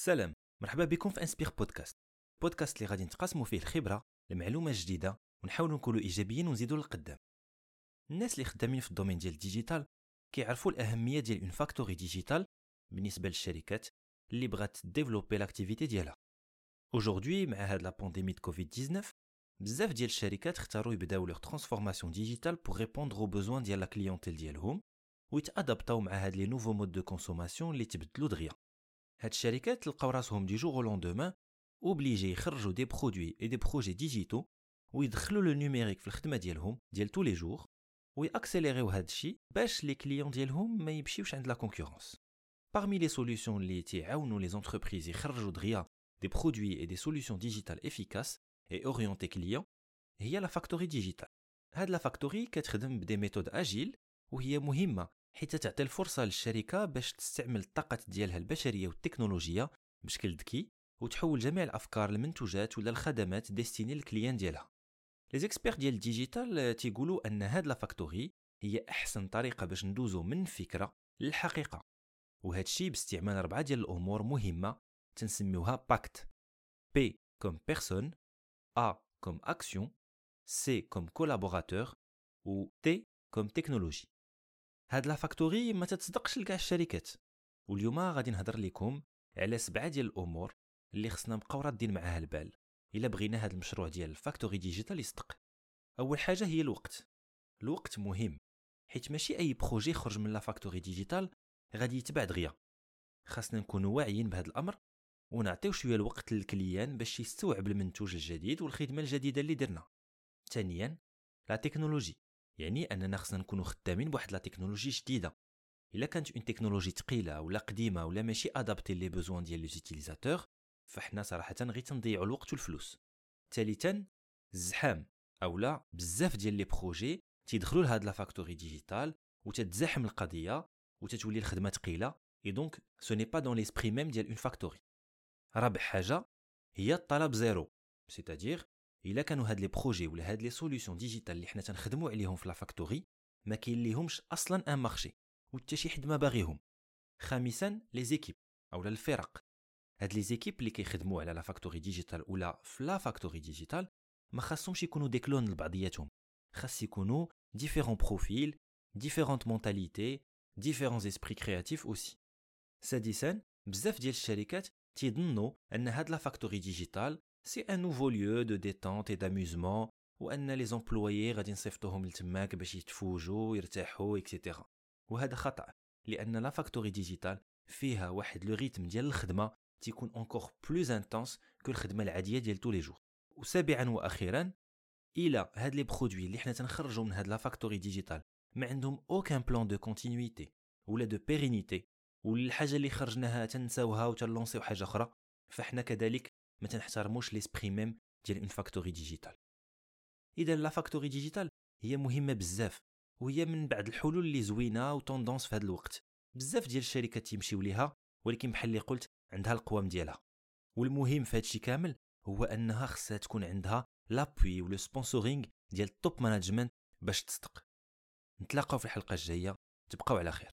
سلام مرحبا بكم في Inspire Podcast. بودكاست اللي غادي نتقاسموا فيه الخبرة المعلومة الجديدة ونحاولوا نكونوا إيجابيين ونزيدوا للقدام. الناس اللي خدامين في ال domaine ديال ال digital كيعرفوا الأهمية ديال une factory digitale بالنسبة للشركات اللي بغات développer l'activité ديالها. aujourd'hui مع هاد la pandémie de Covid 19 بزاف ديال الشركات اختاروا يبداو leur transformation digitale pour répondre aux besoins ديال la clientèle ديالهم ويتأدابطاو مع هاد les nouveaux modes de consommation اللي تبدلوا دغيا. هاد الشركات لقاو راسهم du jour au lendemain obligés يخرجوا des produits et des projets digitaux ويدخلوا le numérique في الخدمة ديالهم ديال tous les jours ويأكسيليريو هاد الشيء باش les clients ديالهم ما يمشيوش عند la concurrence Parmi les solutions اللي تيعاونوا les entreprises يخرجوا دغيا des produits et des solutions digitales efficaces et orientées clients هي la factory digitale هاد la factory كتخدم ب des méthodes agiles وهي مهمة حيت تعطي الفرصة للشركة باش تستعمل الطاقة ديالها البشرية والتكنولوجية بشكل ذكي وتحول جميع الأفكار لمنتوجات ولا الخدمات destinés لل client ديالها. les experts ديال ال digital تيقولوا أن هاد la factory هي أحسن طريقة باش ندوزو من فكرة للحقيقة. وهذا الشيء باستعمال اربعه ديال الأمور مهمة تنسميوها PACT P comme personnes A comme action C comme collaborateurs و T comme technologie هاد la factory ما تتصدقش لكاع الشركات. واليوم غادي نهضر لكم على سبعة ديال الأمور اللي خصنا نبقاو رادين معاها البال إلا بغينا هاد المشروع ديال ال factory digitale يصدق. أول حاجة هي الوقت. الوقت مهم حيت ماشي أي projet خرج من la factory digitale غادي يتباع دغيا خاصنا نكونوا واعيين بهذا الأمر ونعطيو شوية الوقت لل client باش يستوعب المنتوج الجديد والخدمة الجديدة اللي درنا. ثانيا la technologie. يعني أننا خصنا نكونوا خدامين بواحد la technologie جديدة. إلا كانت une technologie ثقيله ولا قديمة ولا ماشي adaptée les besoins ديال les utilisateurs فاحنا صراحة غير تنضيعوا الوقت والفلوس. ثالثا الزحام أولا بزاف ديال les projets تيدخلوا لهاد la factory digitale وتتزاحم القضية وتتولي الخدمة ثقيله et donc ce n'est pas dans l'esprit même ديال une factory. رابع حاجة هي الطلب zéro c'est-à-dire إلا كانوا هاد les projets ولا هاد les solutions digitales اللي حنا تنخدموا عليهم في la factory ما كاين ليهمش أصلا un marché وحتى شي حد ما باغيهم. خامسا les équipes أولا الفرق. هاد les équipes اللي كيخدموا على la factory digitale ولا في la factory digitale ما خاصهمش يكونوا des clones لبعضياتهم. خاص يكونوا différents profils différentes mentalités différents esprits créatifs aussi سادسا بزاف ديال الشركات تيظنوا أن هاد la factory digitale c'est un nouveau lieu de détente et d'amusement وان les employés غادي نصيفطوهم لتماك باش يتفوجوا يرتاحوا et cetera وهذا خطأ لأن la factory digitale فيها واحد le rythme ديال الخدمة تيكون encore plus intense que الخدمة العادية ديال tous les jours وسابعا وأخيرا إلى هاد les produits اللي حنا تنخرجوا من هاد la factory digitale ما عندهم aucun plan de continuité ولا de pérennité والحاجة اللي خرجناها تنساوها وتلونسيو حاجة أخرى فاحنا كذلك ما تنحترموش l'esprit même ديال une factory digitale إذا la factory digitale هي مهمة بزاف وهي من بعد الحلول اللي زوينة و tendance في هذا الوقت. بزاف ديال الشركات تيمشيو ليها ولكن بحال اللي قلت عندها القوام ديالها. والمهم في هادشي كامل هو أنها خصها تكون عندها l'appui و le sponsoring ديال ال top management باش تصدق. نتلاقاو في الحلقة الجاية. تبقاو على خير.